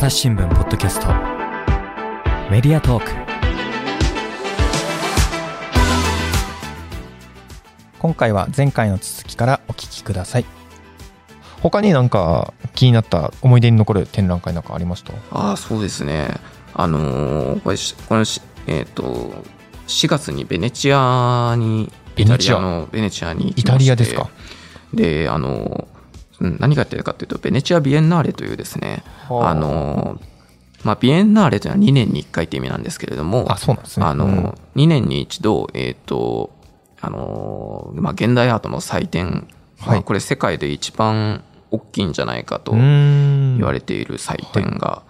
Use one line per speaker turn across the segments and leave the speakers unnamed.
朝日新聞ポッドキャスト。メディアトーク。
今回は前回の続きからお聞きください。他になんか気になった思い出に残る展覧会なんかありました？
ああそうですね。あのーこれしこえっ、と4月にベネチアに
ベネチア。
のベネチアに行
イタリアですか？
であのうん何がやってるかというとベネチア・ビエンナーレというですねあ。のまあビエンナーレというのは2年に1回って意味なんですけれども
あそうなんですね。
あの、
うん。
2年に一度えっ、とあのまあ現代アートの祭典、まあ
はい
これ世界で一番大きいんじゃないかと言われている祭典が、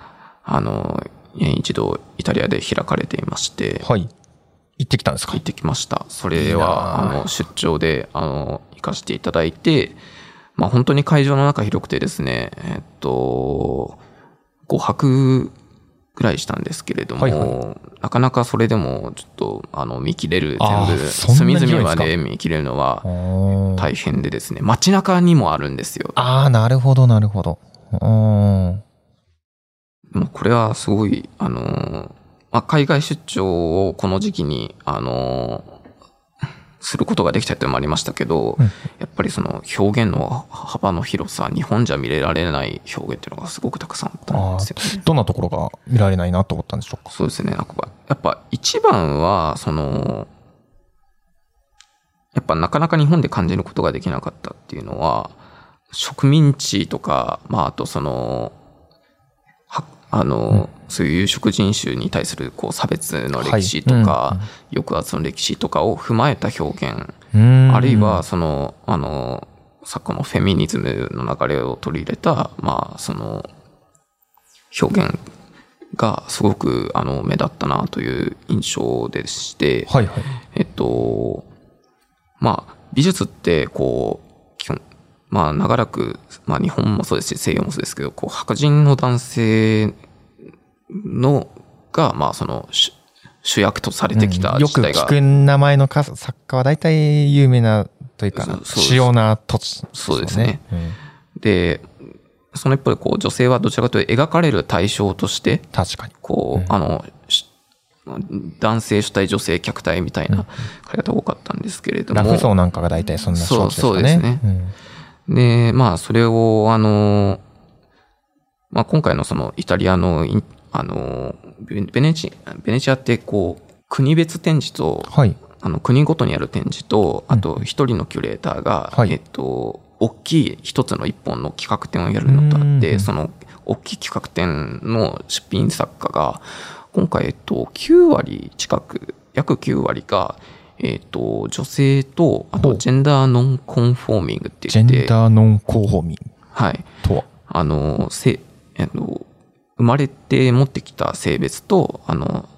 あの年一度イタリアで開かれていまして、
はい。行ってきたんですか？
行ってきました。それ
いいな
は
あ。
あの出張であの行かせていただいて、まあ、本当に会場の中広くてですねえっと5泊ぐらいしたんですけれども、
はいは
なかなかそれでもちょっとあの見切れる全部隅々まで見切れるのは
大
大変でですね。街中にもあるんですよ。
ああなるほどなるほど。うーん
もうこれはすごい、あのーまあ、海外出張をこの時期に、あのーすることができたっていうのもありましたけど、
うん
やっぱりその表現の幅の広さ、日本じゃ見れられない表現っていうのがすごくたくさんあったん
あ
ですよね。
ーどんなところが見られないなと思ったんでしょうか？
そうですね。なんかやっぱ一番は、その、やっぱなかなか日本で感じることができなかったっていうのは、植民地とか、まああとその、はあの、そういう有色人種に対するこう差別の歴史とか、抑圧の歴史とかを踏まえた表現、あるいはその、あの、昨今のフェミニズムの流れを取り入れた、まあその、表現がすごくあの目立ったなという印象でして、
はいはい。
えっと、まあ、美術って、こう、まあ、長らく、まあ、日本もそうですし、西洋もそうですけど、こう、白人の男性の、が、まあ、その、主主役とされてきた
うん。よく聞く名前のか作家は大体有名なというか主要な土地、
そうですね。
うん
で、その一方で、こう、女性はどちらかというと描かれる対象として、
確かに。
こう、
うん。
あの、し男性主体、女性客体みたいな書き方が多かったんですけれども、
ラフ層なんかが大体そんなですかね。
そうですね。
うん
で、まあ、それを、あの、まあ、今回のそのイタリアのあの、ベベネチ、ベネチアってこう、国別展示と、
はい。
あの、国ごとにある展示と、あと一人のキュレーターが、
はい。
えっと、大きい一つの一本の企画展をやるのとあっ
う
て、
ん
その大きい企画展の出品作家が、今回、えっと、9割近く、約9割が、えっと、女性と、あと、ジェンダーノンコンフォーミングって
ジェン
言って、
ダーノンコーホミン
はい。
とは？
あの、せ、あの、生まれて持ってきた性別と、あの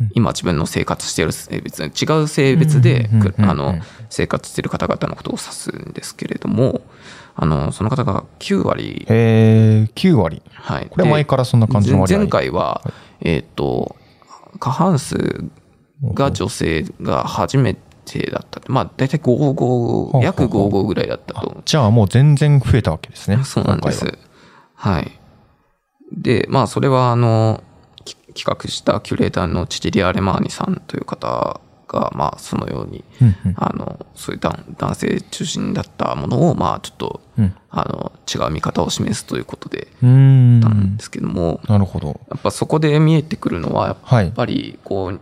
うん、
今自分の生活している性別、違う性別であの、生活している方々のことを指すんですけれども、あの、その方が9割、
えー、9割。
はい。
これ前からそんな感じの割合。
前前回は、えっ、と、過半数が女性が初めてだった。まあ、大体
ほうほ
55、
う。
約55ぐらいだったと
じゃあもう全然増えたわけですね。
そうなんです。は。い。で、まあ、それは、あの、き企画したキュレーターのチチリア・レマーニさんという方が、まあ、そのように、
うんうん。
あの、そういう男男性中心だったものを、まあ、ちょっと、
うん。
あの、違う見方を示すということで、なん。ですけども、
なるほど。
やっぱそこで見えてくるのは、やっ
はい。
ぱり、こう、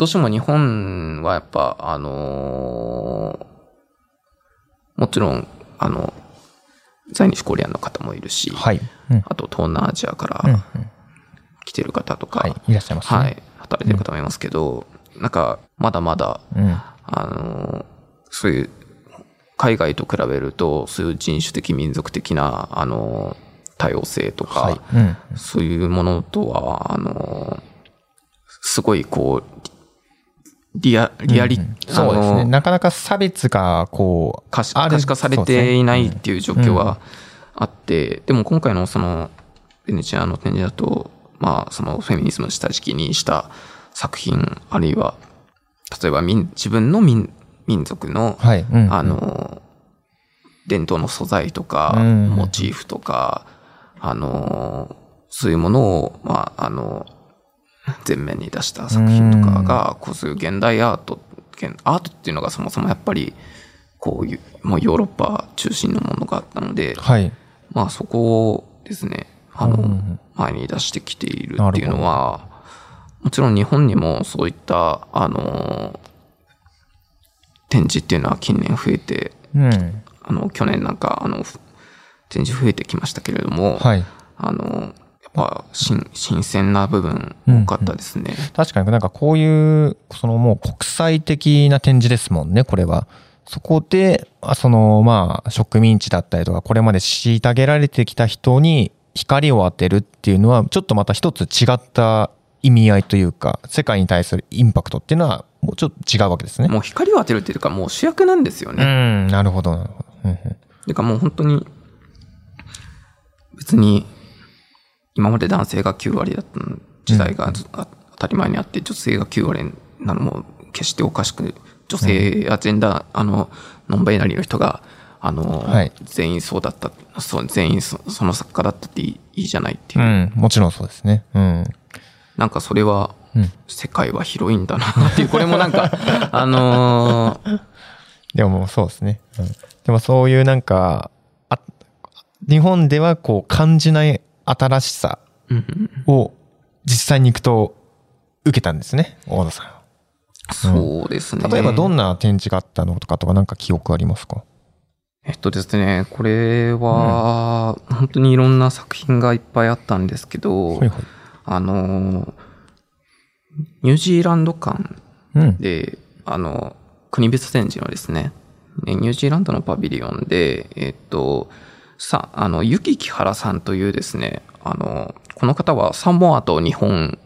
どうしても日本はやっぱ、あのーもちろん、あの、在日コリアンの方もいるし、
はい。うん。
あと東南アジアか
うんう
ら
ん。
来てる方とか、
はい。いらっしゃいますね。
はい、働いてる方もいますけど、なんか、まだまだ、
うん。
あの、そういう、海外と比べると、そういう人種的、民族的な、あの、多様性とか、
はい。うん。
そういうものとは、あの、すごいこう、リア、リアリ、
うんそうですね。なかなか差別が、こう、
可視化されていないっていう状況はあって、でも今回のその、ベネチアの展示だと、まあ、そのフェミニズムを下敷きにした作品、あるいは、例えば民自分の民民族の、
はい。うん。
あ、の、伝統の素材とか、
うん
モチーフとか、あの、そういうものを、まあ、あの、前面に出した作品とかが、こうそういう現代アート、現アートっていうのがそもそもやっぱり、こういう、もうヨーロッパ中心のものがあったので、
はい。
まあそこをですね、あの、
うん
前に出してきているっていうのは、もちろん日本にもそういった、あの、展示っていうのは近年増えて、
うん。
あの、去年なんか、あの、展示増えてきましたけれども、
はい。
あの、ぱ新、新鮮な部分多かったですね。
確かになんかこういう、そのもう国際的な展示ですもんね、これは。そこで、あそのまあ植民地だったりとか、これまで虐げられてきた人に光を当てるっていうのは、ちょっとまた一つ違った意味合いというか、世界に対するインパクトっていうのは、もうちょっと違うわけですね。
もう光を当てるっていうか、もう主役なんですよ
う
ね。
ん、なるほど、なるほど。うんうん
てかもう本当に、別に、今まで男性が9割だった時代が当たり前にあって、女性が9割なのも決しておかしく、女性やジェンダー、あの、ノンバイナリーの人が、あの、
はい
全員そうだった、そう、全員そその作家だったっていいじゃないっていう。
うん、もちろんそうですね。うん。
なんかそれは、
うん
世界は広いんだなっていう、これもなんか、あのー
でももうそうですね。うん、でもそういうなんか、あ日本ではこう感じない新しさ
うん
を実際に行くと受けたんですね、大野さんは。
そうですね。
例えばどんな展示があったのとかとかなんか記憶ありますか？
えっとですね、これは、本当にいろんな作品がいっぱいあったんですけど、
はいはい。
あの、ニュージーランド館
うん。
で、あの、国別展示のですね、ねニュージーランドのパビリオンで、えっと、さ、あの、ゆききはらさんというですね、あの、この方はサモアと日本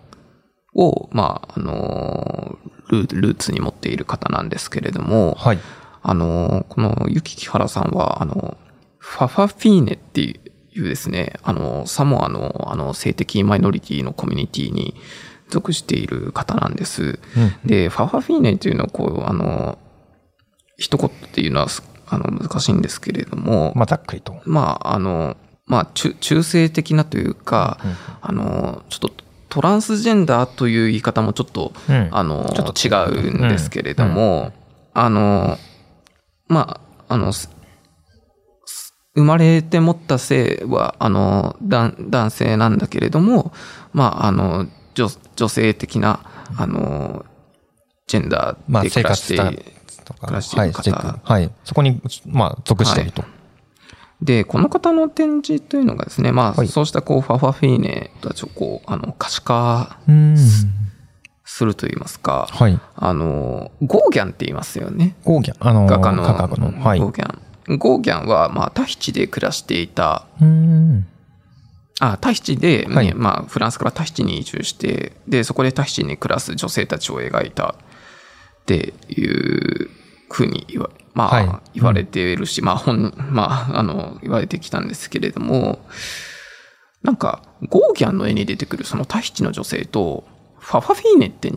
を、まあ、あの、ルールーツに持っている方なんですけれども、
はい。
あの、このゆききはらさんは、あの、ファファフィーネっていうですね、あの、サモアの、あの、性的マイノリティのコミュニティに属している方なんです。
うん。
で、ファファフィーネっていうのは、こう、あの、一言っていうのは、すあの、難しいんですけれども、
まあ、ざっくりと。
まあ、あの、まあ、中、中性的なというか、
うん。
あの、ちょっとトランスジェンダーという言い方もちょっと、
うん。
あの、
ちょっと。
違うんですけれども、あの、まあ、あの、生まれて持った性は、あの、男男性なんだけれども、まあ、あの、女女性的な、あの、ジェンダ
まあ、
ーで
生
暮らして、
とか。
暮らしてい
はい、
る方
していくはい。そこに、まあ、属していると。
で、この方の展示というのがですね、まあ、
はい
そうしたこう、ファファフィーネたちをこう、あの、可視化
うん。
すると言いますか、
はい。
あの、ゴーギャンって言いますよね。
ゴーギャン。あのー、
画家の。
画家の。はい。
ゴーギャン。ゴーギャンは、まあ、タヒチで暮らしていた、
うん。
あ、タヒチで、ね
はい
まあ、フランスからタヒチに移住して、で、そこでタヒチに暮らす女性たちを描いたっていうふうに言わ、まあ、
はい
言われているし、まあ、本、まあ、あの、言われてきたんですけれども、なんか、ゴーギャンの絵に出てくるそのタヒチの女性と、ファファフィーネって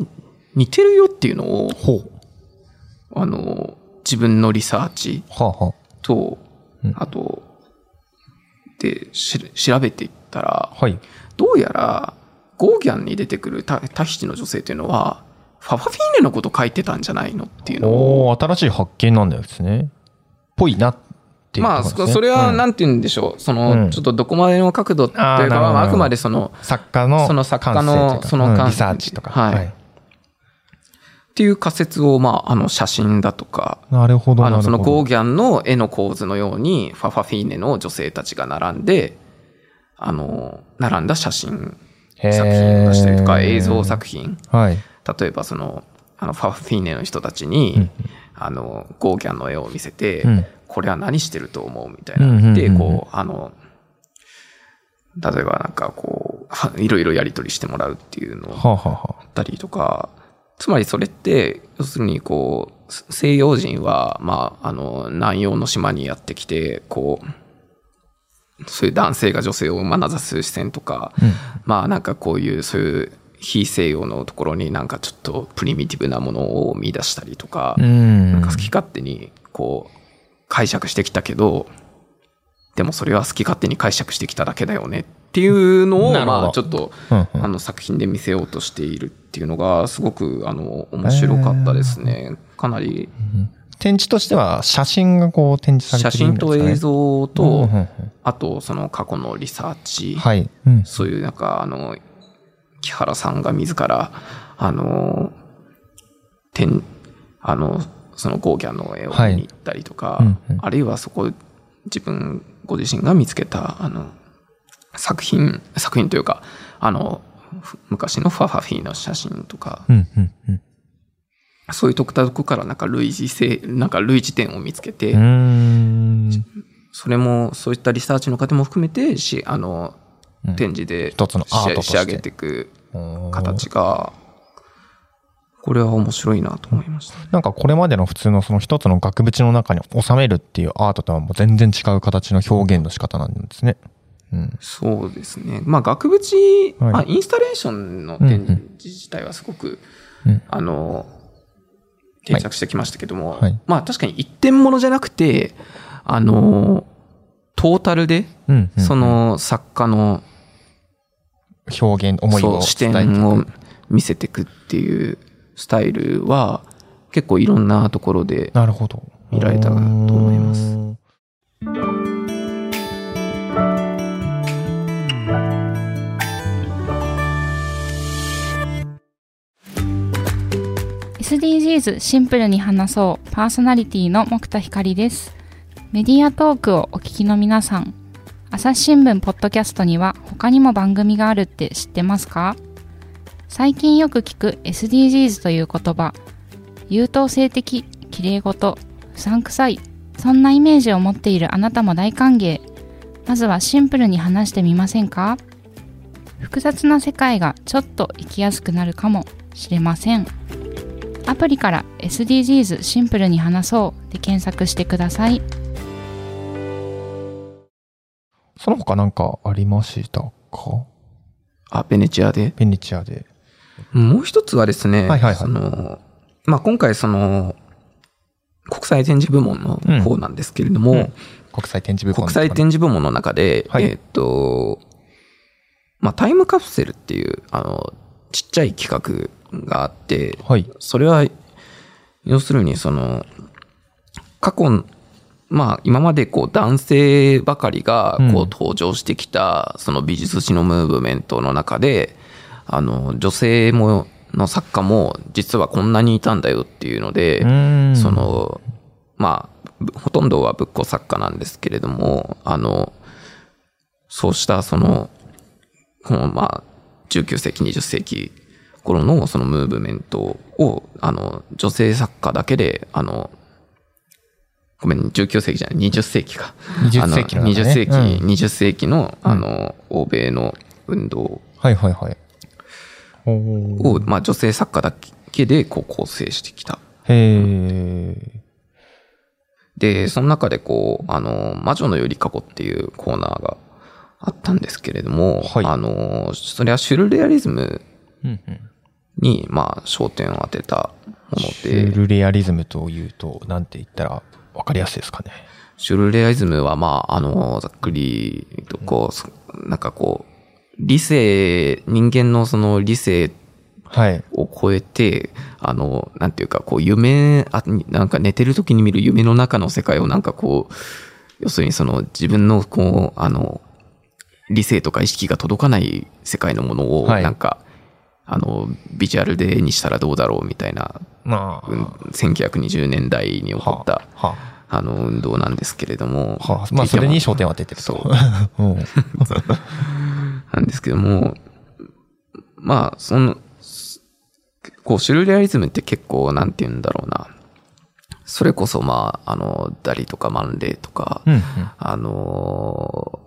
似てるよっていうのを。あの、自分のリサーチ
はあ、は
と
うん、
あと、で、し調べていったら
あ。、はい。
どうやら、ゴーギャンに出てくるタタヒチの女性というのは、ファファフィーネのこと書いてたんじゃないのっていうのを、
おー新しい発見なんですね。ぽいなっていう
まあ、そそれは、
うん。
なんて言うんでしょう、その、
うん。
ちょっとどこまでの角度っていうか、
あーなるほど。
まああくまでその、
作家の
その作家のその感
うんリサーチとか。
はい。っていう仮説を、まあ、あの、写真だとか、
なるほど。
あの、そのゴーギャンの絵の構図のように、ファファフィーネの女性たちが並んで、あの、並んだ写真作品を出したりとか、映像作品。
はい。
例えばその、あの、ファフィーネの人たちに、
うん。
あの、ゴーギャンの絵を見せて、
うん。
これは何してると思うみたいな。で、こう、あの、例えばなんかこうは、いろいろやり取りしてもらうっていうのを
はあ、
ったりとか、つまりそれって、要するにこう、西洋人は、まあ、あの、南洋の島にやってきて、こう、そういう男性が女性を眼差す視線とか、
あ、うん。
まあなんかこういう、そういう非西洋のところになんかちょっとプリミティブなものを見出したりとか、
うん。
なんか好き勝手にこう解釈してきたけど、でもそれは好き勝手に解釈してきただけだよねっていうのを、まあちょっと、
うんうん
あの作品で見せようとしているっていうのが、すごく、あの、面白かったですね。かなり、
展示としては写真がこう展示され
写
てるんですかね？
真と映像
うん
と
うんうん、
あと、その過去のリサーチ、
はい。うん
そういうなんか、あの、木原さんが自ら、あの、展、あの、そのゴーギャンの絵を見に行ったりとか、
はいうんうん。
あるいはそこ、自分ご自身が見つけた、あの、作品、作品というか、あの、ふ昔のファファフィーの写真とか、
うんうんうん。
そういうとこからなんか類似性、なんか類似点を見つけて。それもそういったリサーチの方も含めて、し、あの、
うん
展示で
一つの
仕上げていく形が、これは面白いなと思いました。
なんかこれまでの普通のその一つの額縁の中に収めるっていうアートとはもう全然違う形の表現の仕方なんですね。うん。
そうですね。まあ、額縁、
はい
まあ、インスタレーションの展示自体はすごく、
うん
あの、定着してきましたけども、
はい
まあ、確かに一点物じゃなくて、あの、トータルで、
うん、うん。
その作家の、
表現、思いを
視
伝えていく
点を見せていくっていうスタイルは、結構いろんなところで、
なるほど。
見られたと思います。
SDGs シンプルに話そうパーソナリティの木田光ですメディアトークをお聞きの皆さん朝日新聞ポッドキャストには他にも番組があるって知ってますか？最近よく聞く SDGs という言葉優等生的綺麗事うさんくさいそんなイメージを持っているあなたも大歓迎。まずはシンプルに話してみませんか？複雑な世界がちょっと生きやすくなるかもしれません。アプリから SDGs シンプルに話そうで検索してください。
その他なんかありましたか？
あ、ベネチアで？
ベネチアで。
もう一つはですね、
はいはいはい
その、まあ、今回その、国際展示部門の方なんですけれども、
うん国際展示部門
国際展示部門の中で、
はい
えーっと、まあ、タイムカプセルっていう、あの、ちっちゃい企画があって、
はい。
それは、要するにその、過去、まあ今までこう男性ばかりがこ
う
うん登場してきたその美術史のムーブメントの中で、あの女性も、の作家も実はこんなにいたんだよっていうので、そ、の、まあ、ぶほとんどは仏教作家なんですけれども、あの、そうしたその、このまあ、19世紀、20世紀頃のそのムーブメントを、あの、女性作家だけで、あの、ごめん、19世紀じゃない、20世紀か。
20世紀のね
20世紀、
うん
20世紀の、あの、欧米の運動
はいはいはい。
を、まあ、女性作家だけで、こう、構成してきた。
へえ。
で、その中でこう、あの、魔女のよりかごっていうコーナーがあったんですけれども、
はい
あの、それはシュルレアリズム。に、まあ、焦点を当てたもの
シュ
で、
ルレアリズムというと、なんて言ったらわかりやすいですかね。
シュルレアリズムは、まあ、あの、ざっくりと、こうそ、なんかこう、理性、人間のその理性
はい。
を超えて、あの、なんていうか、こう、夢、あなんか寝てる時に見る夢の中の世界をなんかこう、要するにその自分のこう、あの、理性とか意識が届かない世界のものを、
はい
なんか、あの、ビジュアルでにしたらどうだろうみたいな、
まあ、
うん1920年代に起こった、
は
あの、運動なんですけれども、
あ、はあ、まあ、それに焦点を当ててると。
そう
うん。
なんですけども、まあ、その、こう、シュルレアリズムって結構、なんて言うんだろうな。それこそ、まあ、あの、ダリとかマンレーとか、
うんうん。
あの、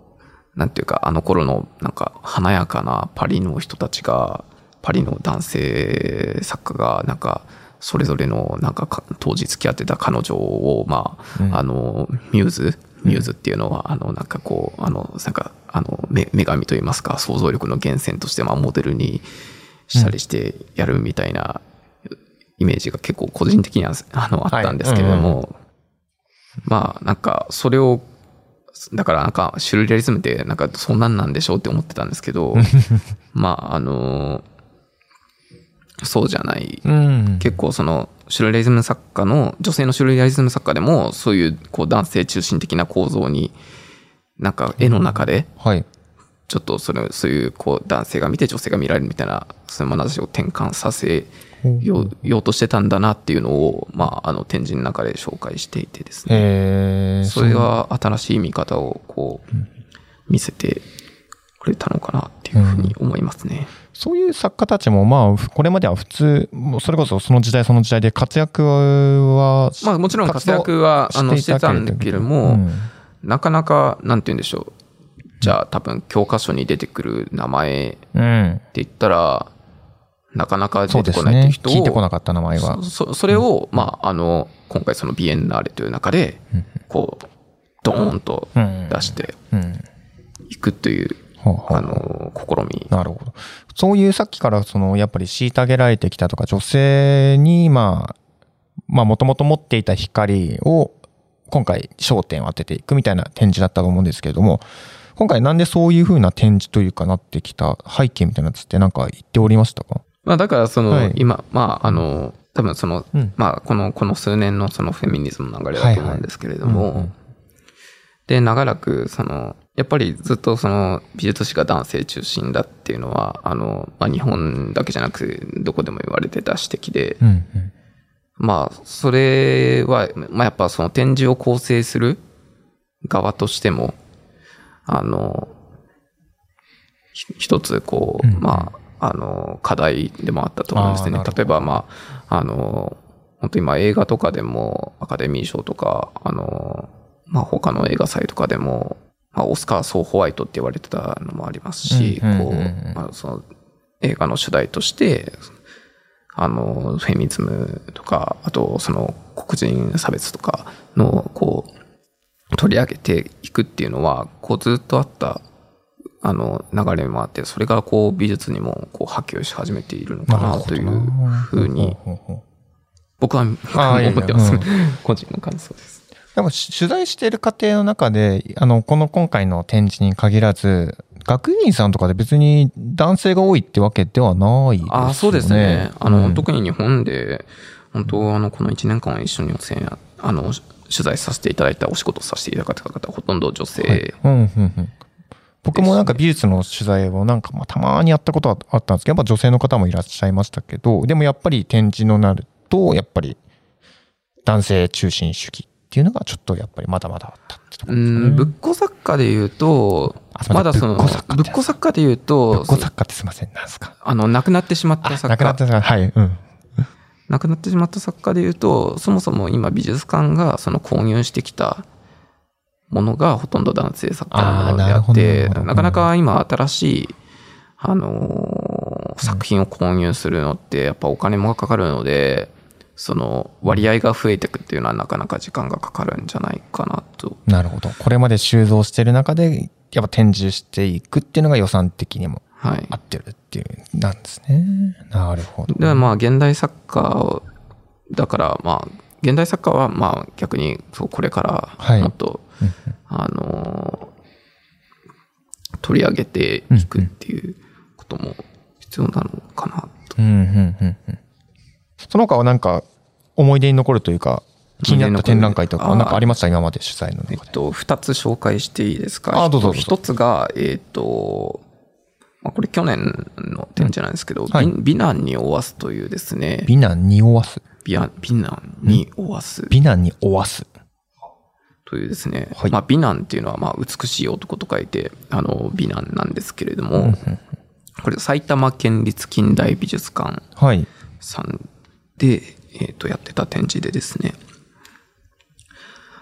なんていうか、あの頃の、なんか、華やかなパリの人たちが、パリの男性作家が、なんか、それぞれの、なんかか、当時付き合ってた彼女を、まあ、
うん。
あの、ミューズミューズっていうのは、あの、なんかこう、あの、なんか、あの、女女神といいますか、想像力の源泉として、まあ、モデルにしたりしてやるみたいな、イメージが結構個人的には、あの、あったんですけれども、まあ、なんか、それを、だからなんか、シュルレアリズムってなんかそんなんなんでしょうって思ってたんですけど、まあ、あの、そうじゃない。
うん。
結構その、シュルレアリズム作家の、女性のシュルレアリズム作家でも、そういうこう男性中心的な構造に、なんか絵の中で、
はい。
ちょっとそれ、そういうこう男性が見て女性が見られるみたいな、そういう眼差しを転換させようようとしてたんだなっていうのを、まあ、あの展示の中で紹介していてですね。それが新しい見方をこう、見せてくれたのかなっていうふうに思いますね。
そういう作家たちも、まあ、これまでは普通、もうそれこそその時代その時代で活躍は、
まあもちろん活躍はあのしてたんだけれども、
うん
なかなか、なんて言うんでしょう。じゃあ多分教科書に出てくる名前って
うん。
言ったら、なかなか出てこないって。人を、
聞いてこなかった名前は。
そそそれを、まあ、あの、今回そのビエンナーレという中で、こう、ドーンと
うん
出して
うん。
いくというあの、試み。
なるほど。そういうさっきからそのやっぱり虐げられてきたとか女性にまあ、まあもともと持っていた光を今回焦点を当てていくみたいな展示だったと思うんですけれども、今回なんでそういう風な展示というかなってきた背景みたいなやつってなんか言っておりましたか？
まあ、だからその、
はい。
今、まあ、あの、多分その、
うん。
まあ、この、この数年のそのフェミニズムの流れだと思うんですけれども、で、長らく、その、やっぱりずっとその美術史が男性中心だっていうのは、あの、まあ、日本だけじゃなく、どこでも言われてた指摘で、
うんうん。
まあ、それは、まあ、やっぱその展示を構成する側としても、あの、ひ一つ、こう、
うん
まあ、あの、課題でもあったと思うんですね。例えば、まあ、あの、本当今映画とかでもアカデミー賞とか、あの、まあ他の映画祭とかでも、まあオスカー・ソー・ホワイトって言われてたのもありますし、こ
う
まあその映画の主題として、あの、フェミニズムとか、あとその黒人差別とかの、こう、取り上げていくっていうのは、こうずっとあった、あの、流れもあって、それがこう美術にもこう波及し始めているのかなというふうに僕は思ってます、
うん。
個人の感想です。
でもし取材している過程の中で、あの、この今回の展示に限らず、学芸員さんとかで別に男性が多いってわけではないですよね。
ああ、そうですね。あの、
うん。
特に日本で、本当あの、この1年間一緒にあの、取材させていただいた、お仕事させていただいた方、ほとんど女性、
はい。うんうんうん。僕もなんか美術の取材をなんかまあたまにやったことはあったんですけど、やっぱ女性の方もいらっしゃいましたけど、でもやっぱり展示のなると、やっぱり男性中心主義っていうのがちょっとやっぱりまだまだあったってとこ
う
ろですかね。
ん、ぶっこ作家で言うと
ま
だその、
ぶっこ作家
で言う
ぶ
と
っ、こ作家ってすいません、なんですか。
あの、亡くなってしまっ
あ
た、作
亡くなって
家、
たはい、うん。
亡くなってしまった作家で言うと、そもそも今美術館がその購入してきたものがほとんど男性作家のものであって、
るほど
なかなか今新しい、あのー作品を購入するのってやっぱお金もかかるので、その割合が増えていくっていうのはなかなか時間がかかるんじゃないかなと。
なるほど。これまで収蔵してる中で、やっぱ展示していくっていうのが予算的にも
はい
合。ってるっていう、なんですね。なるほど。
で、まあ現代作家をだからまあ、現代作家はまあ逆にそうこれから
はい
もっと、あのー取り上げていくっていうことも必要なのかなと。
うん、うん、うん、うん。その他はなんか、思い出に残るというか、気になった展覧会とか、なんかありました？今まで取材の中で。
えっと、二つ紹介していいですか？
あどうぞどうぞ。
一つが、えっと、まあ、これ去年の展示なんですけど、
はい。
美美男におわすというですね、
美男におわす？
美男美男におわす。
美男におわす。
というですね、
はい。
まあ美男っていうのはまあ美しい男と書いて、あの美男なんですけれども、これ埼玉県立近代美術館
はい。
さんで、えっ、と、やってた展示でですね、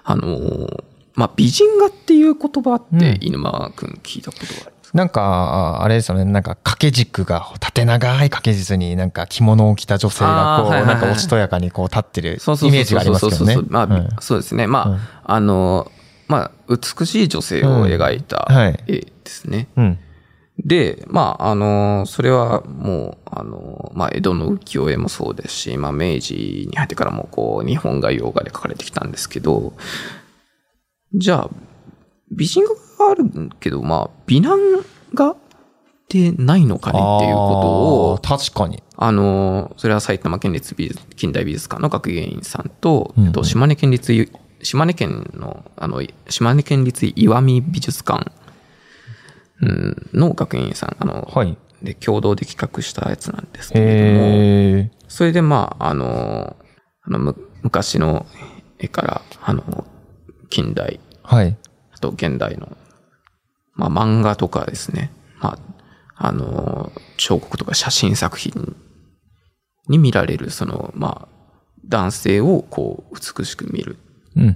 あのーまあ、美人画っていう言葉って、犬間くん聞いたことがあります
なんか、あれですよね。なんか掛け軸が、縦長い掛け軸になんか着物を着た女性がこう、
はいはいはい
なんかおしとやかにこう立ってるイメージがありますけどね。
そうそうそうまあ、
うん
そうですね。まあ、
うん
あの、まあ、美しい女性を描いた
うんはい
絵ですね。
うん。
で、まあ、あの、それはもう、あの、まあ、江戸の浮世絵もそうですし、まあ、明治に入ってからも、こう、日本画、洋画で描かれてきたんですけど、じゃあ、美人画があるけど、まあ、美男画ってないのかねっていうことを
確かに。
あの、それは埼玉県立美術近代美術館の学芸員さんと、
うん
と島根県立ゆ、島根県の、あの、島根県立岩見美術館うんの学芸員さん、あの、
はい。
で、共同で企画したやつなんですけれども。それでまあ、あの、あのむ昔の絵から、あの、近代、
はい。
あと現代の、まあ漫画とかですね、まあ、あの、彫刻とか写真作品に見られる、その、まあ、男性をこう、美しく見る。
うんうん。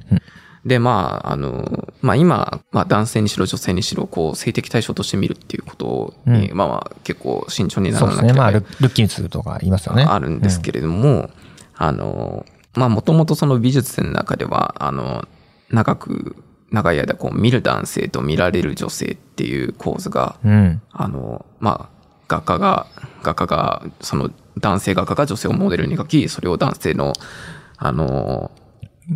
で、まあ、あの、まあ今、まあ男性にしろ女性にしろ、こう、性的対象として見るっていうことに、
うん
まあまあ結構慎重にな
そうですね。
らなければ
まあ、ルルッキンスとか言いますよね。
あるんですけれども、あの、まあ、もともとその美術の中では、あの、長く、長い間こう見る男性と見られる女性っていう構図が、
うん。うん。
あの、まあ、画家が、画家が、その男性画家が女性をモデルに描き、それを男性の、あの、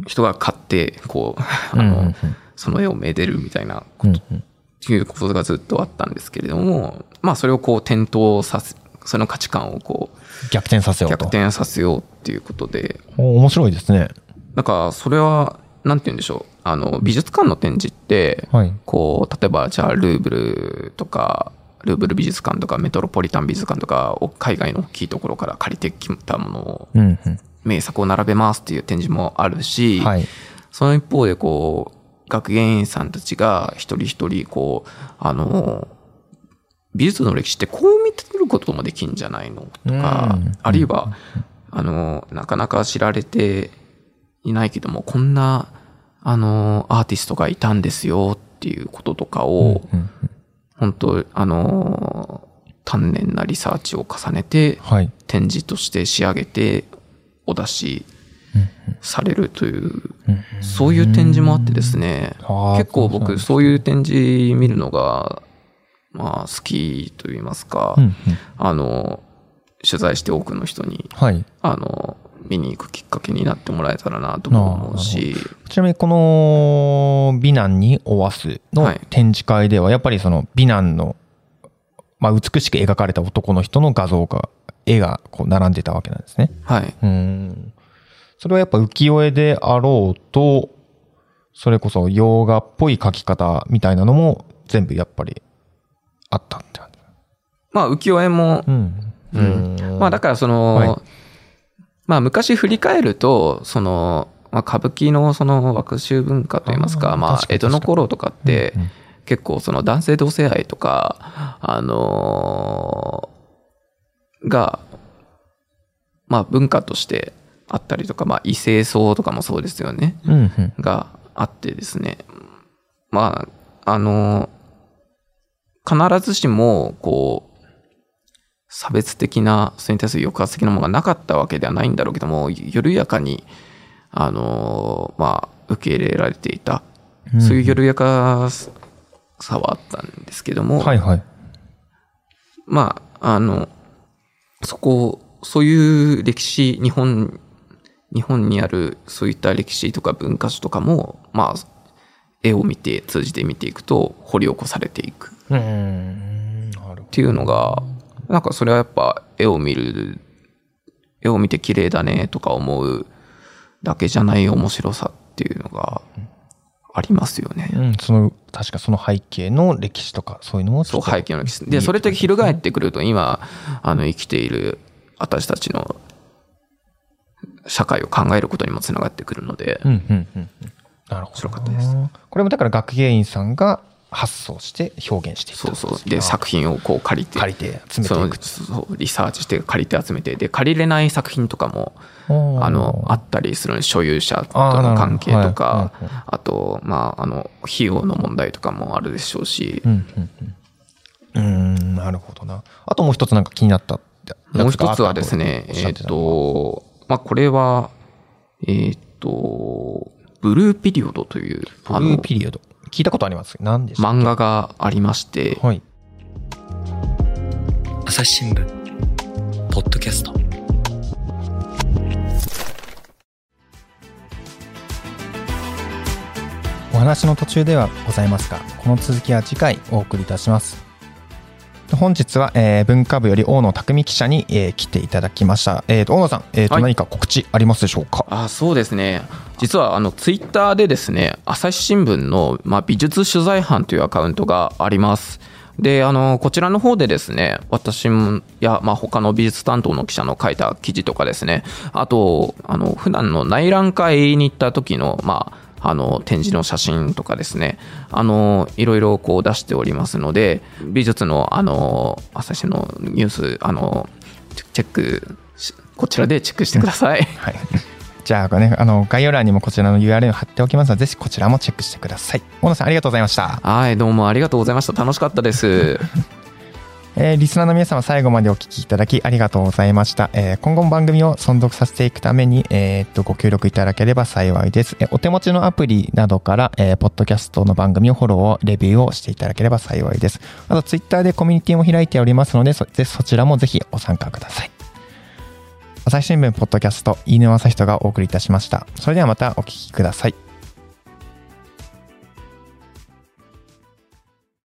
人が買って、こう、あの、その絵をめでるみたいな
うんうん
っていうことがずっとあったんですけれども、まあそれをこう転倒させ、その価値観をこう
逆転させようと。
逆転させようっていうことで、
お面白いですね。
なんかそれは、なんて言うんでしょう。あの、美術館の展示って、
はい。
こう、例えばじゃあルーブルとか、ルーブル美術館とかメトロポリタン美術館とかを海外の大きいところから借りてきたものを、
うんうん。
名作を並べますっていう展示もあるし、
はい。
その一方でこう、学芸員さんたちが一人一人こう、あの、美術の歴史ってこう見てることもできんじゃないのとか
うん、
あるいは、あの、なかなか知られていないけども、こんな、あの、アーティストがいたんですよっていうこととかを、
うんうん
本当あの、丹念なリサーチを重ねて、
はい。
展示として仕上げてお出しされるという、そういう展示もあってですね、結構僕
そう
いう展示見るのが、まあ好きと言いますか、あの、取材して多くの人に、
はい。
あの、見に行くきっかけになってもらえたらなとも思うし、
ちなみにこの美男におわすの
はい。
展示会ではやっぱりその美男の、まあ、美しく描かれた男の人の画像が絵がこう並んでたわけなんですね。
はい。
うん。それはやっぱ浮世絵であろうとそれこそ洋画っぽい描き方みたいなのも全部やっぱりあったって感じ。
まあ浮世絵も、
うん。
うんまあだからその、
はい
まあ昔振り返ると、その、まあ歌舞伎のその枠集文化といいますか、まあ江戸の頃とかって
うんうん
結構その男性同性愛とか、あのーが、まあ文化としてあったりとか、まあ異性層とかもそうですよね。
うんうん。
があってですね。まあ、あの、必ずしも、こう、差別的な、それに対する抑圧的なものがなかったわけではないんだろうけども、緩やかに、あの、まあ、受け入れられていた、そういう緩やかさはあったんですけども、
はいはい。
まあ、あの、そこ、そういう歴史、日本、日本にあるそういった歴史とか文化史とかも、まあ、絵を見て、通じて見ていくと掘り起こされていくっていうのが、なんかそれはやっぱ絵を見る、絵を見て綺麗だねとか思うだけじゃない面白さっていうのがありますよね。
ど。うん。その、確かその背景の歴史とかそういうのをち
そう、背景の歴史。で、それって翻ってくると、今、あの、生きている私たちの社会を考えることにもつながってくるので、
うんうんうんうん。なるほど。これもだから学芸員さんが発想して表現していった
そうそう。で、作品をこう借りて、
借りて集め
その
ていく。
そうリサーチして借りて集めて、で、借りれない作品とかも、あの、あったりする所有者との関係と
はい
かあと、まあ、あの、費用の問題とかもあるでしょうし。
う、んうんうん。うーん、なるほどな。あともう一つなんか気になったってや
もう一つはですね、えっと、まあ、これは、えっと、ブルーピリオドという、あの
ブルー、ピリオド。聞いたことあります？何でした
漫画がありまして、
はい。
朝日新聞
お話の途中ではございますがこの続きは次回お送りいたします。本日は、えー文化部より大野匠記者に、えー来ていただきました、えーと大野さん、えーと
はい。
何か告知ありますでしょうか？
あそうですね。実はあのツイッターでですね朝日新聞の、まあ、美術取材班というアカウントがあります。であのこちらの方でですね私もや、まあ、他の美術担当の記者の書いた記事とかですねあとあの普段の内覧会に行った時のまああの展示の写真とかですねあのいろいろこう出しておりますので美術のあの朝日のニュースあのチェックしこちらでチェックしてください。
はい。じゃあね、あの、概要欄にもこちらの URL を貼っておきますので、ぜひこちらもチェックしてください。大野さん、ありがとうございました。
はい、どうもありがとうございました。楽しかったです。
えーリスナーの皆様、最後までお聞きいただきありがとうございました。えー今後も番組を存続させていくために、えーっと、ご協力いただければ幸いです。えお手持ちのアプリなどから、えーポッドキャストの番組をフォローを、レビューをしていただければ幸いです。あと、ツイッターでコミュニティも開いておりますので、そぜそちらもぜひご参加ください。朝日新聞ポッドキャスト、飯沼朝人がお送りいたしました。それではまたお聞きください。